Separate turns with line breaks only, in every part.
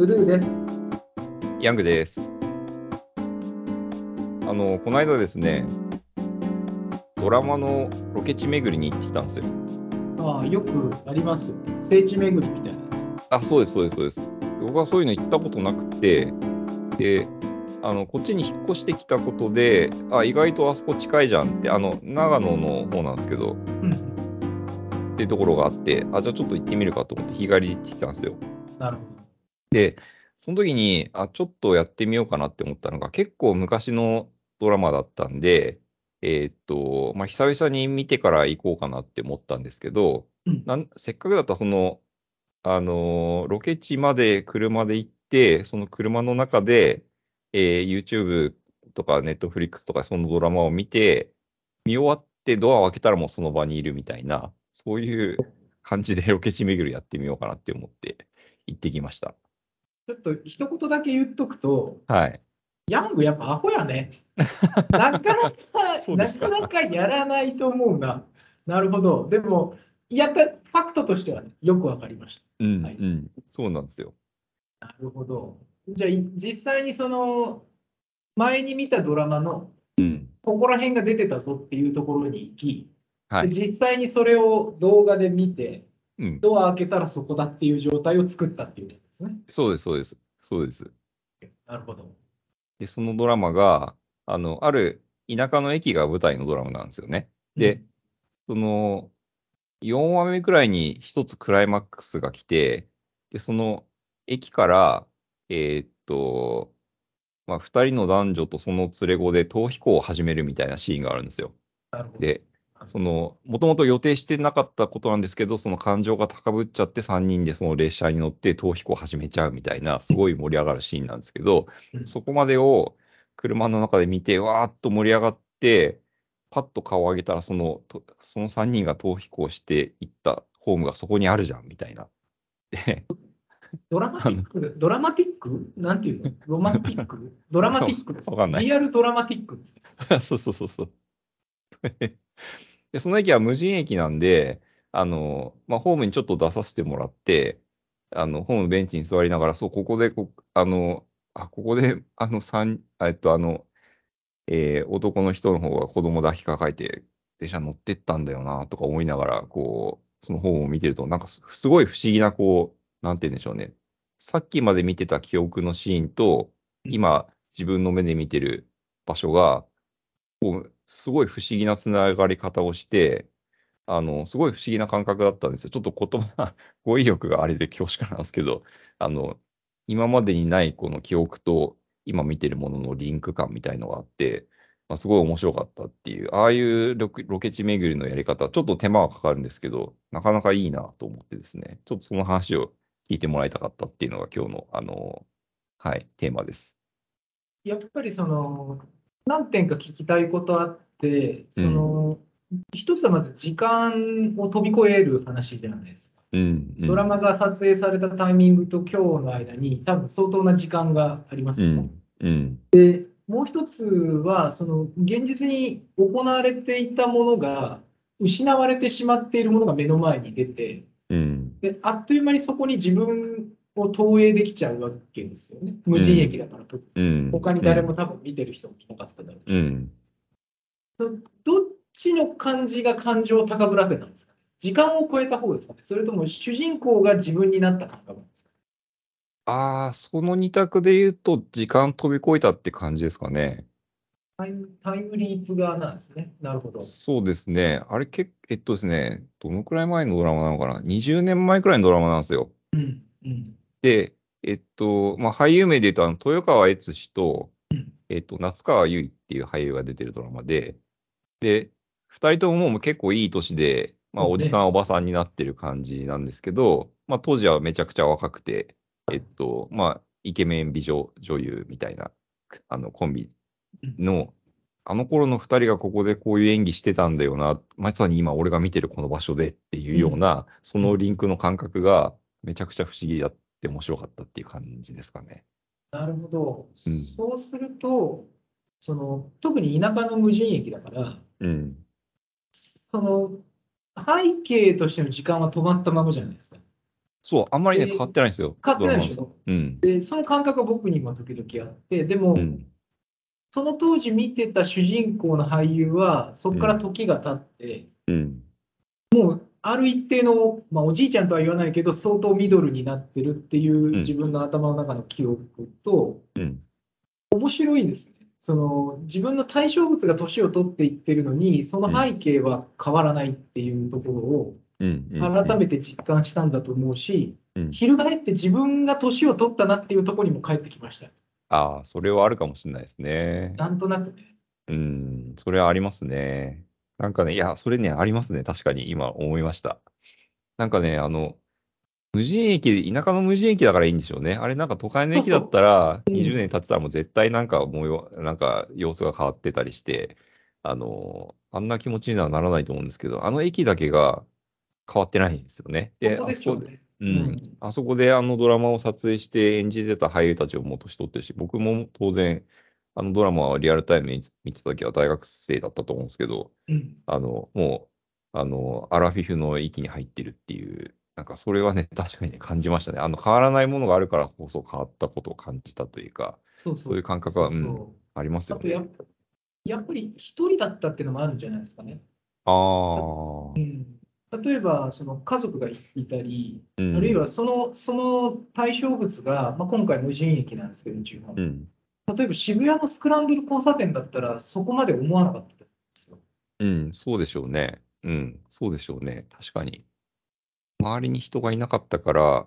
ブルーです。
ヤングです。あの、この間ですね、ドラマのロケ地巡りに行ってきたんですよ。
ああ、よくあります。聖地巡りみたいなやつ。
あ、そうです、そうです、そうです。僕はそういうの行ったことなくて、で、あの、こっちに引っ越してきたことで、あ、意外とあそこ近いじゃんって、あの、長野の方なんですけど、
うん。
っていうところがあって、あ、じゃあちょっと行ってみるかと思って日帰りで行ってきたんですよ。
なるほ
で、その時に、あ、ちょっとやってみようかなって思ったのが、結構昔のドラマだったんで、えーっと、まあ、久々に見てから行こうかなって思ったんですけど、
うん
なんせっかくだったらその、あのーロケ地まで車で行って、その車の中で、えー YouTube とか Netflix とかそのドラマを見て、見終わってドアを開けたらもうその場にいるみたいな、そういう感じでロケ地巡りやってみようかなって思って行ってきました。
ど。ちょっと一言だけ言っとくと、
はい。
ヤングやっぱアホやね。なかなか、な
か
かなかやらないと思うな。なるほど。でも、やった、ファクトとしては、ね、よくわかりまし
うん、
はい
うん、そうなんですよ。
た。なるほど。じゃあ、い実際にその、前に見たドラマの、
うん、
ここら辺が出てたぞっていうところに行き、
はい。
で実際にそれを動画で見て、
うん、
ドア開けたらそこだっていう状態を作ったっていうですね。
そうです、そうです、そうです。
なるほど。
で、そのドラマが、あの、ある田舎の駅が舞台のドラマなんですよね。で、その、4話目くらいに一つクライマックスが来て、で、その駅から、えーっと、まあ、2人の男女とその連れ子で逃避行を始めるみたいなシーンがあるんですよ。
なるほど。
で、その、もともと予定してなかったことなんですけど、その感情が高ぶっちゃって3人でその列車に乗って逃避行を始めちゃうみたいな、すごい盛り上がるシーンなんですけど、
うん
そこまでを車の中で見て、わーっと盛り上がって、パッと顔を上げたら、その、とその3人が逃避行していったホームがそこにあるじゃん、みたいな。で、
ドラマティック、ドラマティック？なんていうの？ロマンティック？ドラマティックです。
わかんない
リアルドラマティックです。
そうそうそうそう。で、その駅は無人駅なんで、あの、まあ、ホームにちょっと出させてもらって、あの、ホームのベンチに座りながら、そう、ここでこ、あの、あ、ここで、あの、三、えっと、あの、えー男の人の方が子供抱きかかえて、電車乗ってったんだよな、とか思いながら、こう、そのホームを見てると、なんかす、すごい不思議な、こう、なんて言うんでしょうね。さっきまで見てた記憶のシーンと、今、自分の目で見てる場所が、こうすごい不思議なつながり方をして、あの、すごい不思議な感覚だったんですよ。ちょっと言葉、語彙力があれで恐縮なんですけど、あの、今までにないこの記憶と今見てるもののリンク感みたいのがあって、まあ、すごい面白かったっていう、ああいうロケロケ地巡りのやり方、ちょっと手間はかかるんですけど、なかなかいいなと思ってですね、ちょっとその話を聞いてもらいたかったっていうのが今日の、あの、はい、テーマです。
やっぱりその、何点か聞きたいことあって、その、一つはまず時間を飛び越える話じゃないですか。
うん、うん。
ドラマが撮影されたタイミングと今日の間に多分相当な時間がありますよね。
うん、うん、
もう一つは、その現実に行われていたものが失われてしまっているものが目の前に出て、
うん、
であっという間にそこに自分を投影できちゃうわけですよね。無人駅だからと、
うん。
他に誰も多分見てる人もいなかっただろうし
うん。
どっちの感じが感情を高ぶらせたんですか？時間を超えた方ですかね？それとも主人公が自分になった感覚なんですか？
ああ、その二択で言うと、時間飛び越えたって感じですかね。
タイムタイムリープ側なんですね。なるほど。
そうですね。あれ、けえっとですね、どのくらい前のドラマなのかな ?20 年前くらいのドラマなんですよ。
うんうん
で、えっと、まあ、俳優名で言うと、あの豊川悦司と
うん、
えっと、夏川優衣っていう俳優が出てるドラマで、で、二人とももう結構いい年で、まあ、おじさん、おばさんになってる感じなんですけど、まあ、当時はめちゃくちゃ若くて、えっと、まあ、イケメン美女女優みたいな、あの、コンビの、あの頃の二人がここでこういう演技してたんだよな、まさに今俺が見てるこの場所でっていうような、そのリンクの感覚がめちゃくちゃ不思議だって面白かったっていう感じですかね。
なるほど。
うん
そうすると、その特に田舎の無人駅だから、
うん。
その背景としての時間は止まったままじゃないですか。
そう、あんまりね、
で
変わってないんですよ。
変わってないでしょ？
うん。
で、その感覚は僕にも時々あって、でも、
うん。
その当時見てた主人公の俳優は、そこから時が経って、
うん。
ある一定の、まあ、おじいちゃんとは言わないけど、相当ミドルになってるっていう自分の頭の中の記憶と、
うん。
面白いんですね。その自分の対象物が年を取っていってるのに、その背景は変わらないっていうところを改めて実感したんだと思うし、
うん
翻って自分が年を取ったなっていうところにも帰ってきました。
ああ、それはあるかもしれないですね。
なんとなくね。
うん、それはありますね。なんかね、いや、それね、ありますね。確かに今思いました。なんかね、あの、無人駅、田舎の無人駅だからいいんでしょうね。あれなんか都会の駅だったら、
そうそううん
20年経ってたらもう絶対なんか模様、なんか様子が変わってたりして、あの、あんな気持ちにはならないと思うんですけど、あの駅だけが変わってないんですよね。で、
ここで
あそこで、
う
ん
うん
あそこであのドラマを撮影して演じてた俳優たちをもう年取ってるし、僕も当然、あのドラマはリアルタイムに見てた時は大学生だったと思うんですけど、
うん
あの、もう、あの、アラフィフの域に入ってるっていう、なんかそれはね、確かにね、感じましたね。あの、変わらないものがあるからこそ変わったことを感じたというか、
そう
いう感覚は
そう
んありますよね。
ぱやっぱり一人だったっていうのもあるんじゃないですかね。
ああ、
うん、例えばその家族がいいたり、
うん。
あるいはそのその対象物が、まあ、今回無人駅なんですけど、
うん、
例えば渋谷のスクランブル交差点だったら、そこまで思わなかったんですよ。
うん、そうでしょうね。うん、そうでしょうね。確かに。周りに人がいなかったから、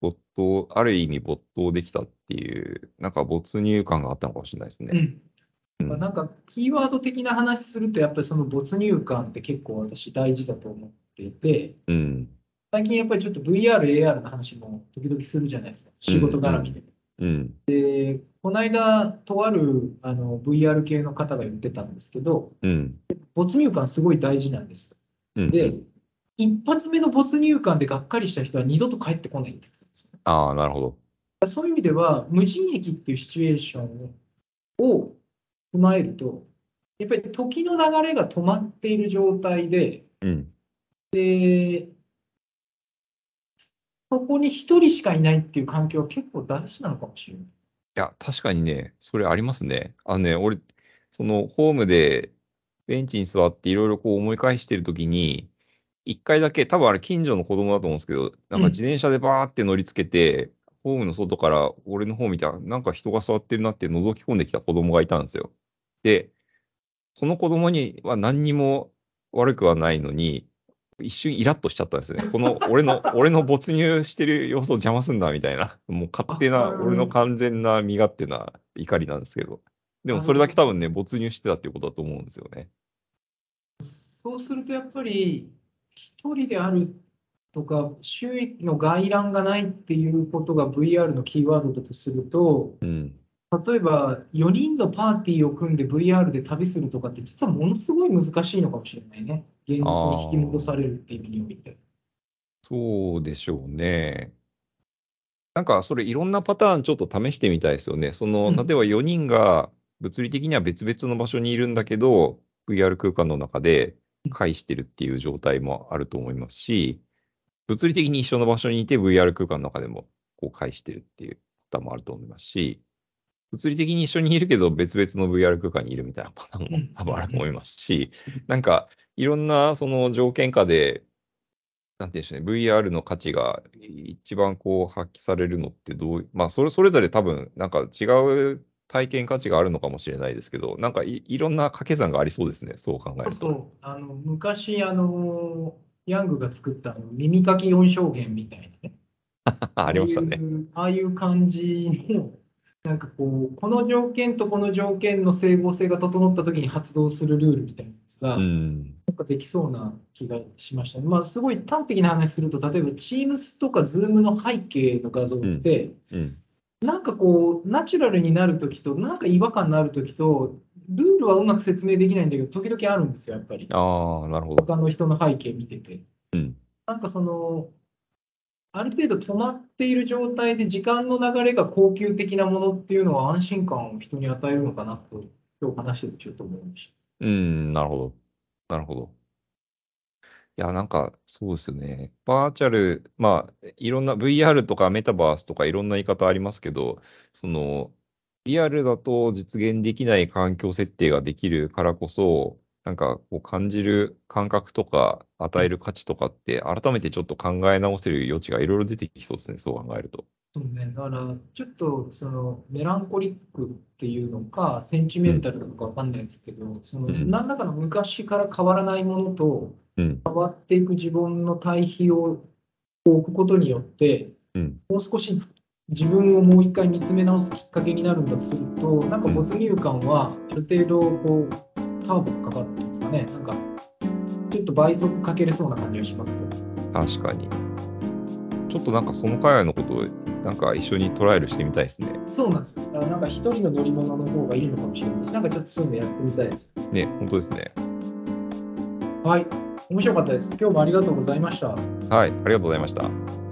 没頭、ある意味没頭できたっていう、なんか没入感があったのかもしれないですね。
うんなんかキーワード的な話すると、やっぱりその没入感って結構私大事だと思っていて、
うん、
最近やっぱりちょっと VR、AR の話も時々するじゃないですか、仕事絡みで。
うん、
で、この間、とあるあの VR 系の方が言ってたんですけど、
うん、
没入感すごい大事なんです。
うん。
で、一発目の没入感でがっかりした人は二度と帰ってこないって言ってたんですよ。
ああ、なるほど。
そういう意味では、無人駅っていうシチュエーションを踏まえると、やっぱり時の流れが止まっている状態で、
うん、
でそこに一人しかいないっていう環境は結構大事なのかもしれない。
いや、確かにね、それありますね。あのね、俺、そのホームでベンチに座っていろいろこう思い返してるときに、一回だけ、多分あれ近所の子供だと思うんですけど、なんか自転車でバーって乗りつけて、ホームの外から俺の方見たら、なんか人が座ってるなって覗き込んできた子供がいたんですよ。で、その子供には何にも悪くはないのに、一瞬イラッとしちゃったんですよね。この俺の、俺の没入してる様子を邪魔すんだみたいな、もう勝手な、
あ
俺の完全な身勝手な怒りなんですけど。でもそれだけ多分ね、没入してたっていうことだと思うんですよね。
そうするとやっぱり一人であるとか収益の外覧がないっていうことが VR のキーワードだとすると
うん。
例えば4人のパーティーを組んで VR で旅するとかって実はものすごい難しいのかもしれないね現実に引き戻されるっていう意味において。
そうでしょうね。なんかそれいろんなパターンちょっと試してみたいですよね。その、
うん
例えば4人が物理的には別々の場所にいるんだけど、VR 空間の中で会してるっていう状態もあると思いますし、物理的に一緒の場所にいて VR 空間の中でもこう会してるっていうパターンもあると思いますし、物理的に一緒にいるけど別々の VR 空間にいるみたいなパターンも
うん
多分あると思いますし、なんかいろんなその条件下でなんていうんでしょうね、VR の価値が一番こう発揮されるのってどう、まあそれそれぞれ多分なんか違う体験価値があるのかもしれないですけど、なんかいいろんな掛け算がありそうですね、そう考えると。
あの昔あのヤングが作った耳かき4証言みたいなね
ありましたね。
ああいうああいう感じの、なんかこう、この条件とこの条件の整合性が整ったときに発動するルールみたいなやつが、
うん。
なんかできそうな気がしましたね。まあ、すごい端的な話すると、例えば Teams とか Zoom の背景の画像って、
うん。
なんかこう、ナチュラルになるときと、なんか違和感のあるときと、ルールはうまく説明できないんだけど、時々あるんですよ、やっぱり。
ああ、なるほど。
他の人の背景見てて。
うん。
なんかその、ある程度止まっている状態で時間の流れが恒久的なものっていうのは安心感を人に与えるのかなと、今日話しててちょっと思いました
うん、なるほど。なるほど。いや、なんか、そうですね。バーチャル、まあ、いろんな VR とかメタバースとかいろんな言い方ありますけど、その、リアルだと実現できない環境設定ができるからこそ、なんかこう感じる感覚とか与える価値とかって改めてちょっと考え直せる余地がいろいろ出てきそうですね、そう考えると。
そうね、だからちょっとそのメランコリックっていうのか、センチメンタルなのかわかんないですけど、その
うん。
何らかの昔から変わらないものと
うん、
変わっていく自分の対比を置くことによって、
うん、
もう少し自分をもう一回見つめ直すきっかけになるんだとすると、なんか没入感はある程度こうターボかかるんですかね、なんかちょっと倍速かけれそうな感じがしますよ。
確かに。ちょっとなんかその海外のことをなんか一緒にトライアルしてみたいですね。
そうなんですよ。なんか一人の乗り物の方がいいのかもしれないし、なんかちょっとそういうのやってみたいです。
ね、本当ですね。
はい、面白かったです。今日もありがとうございました。
はい、ありがとうございました。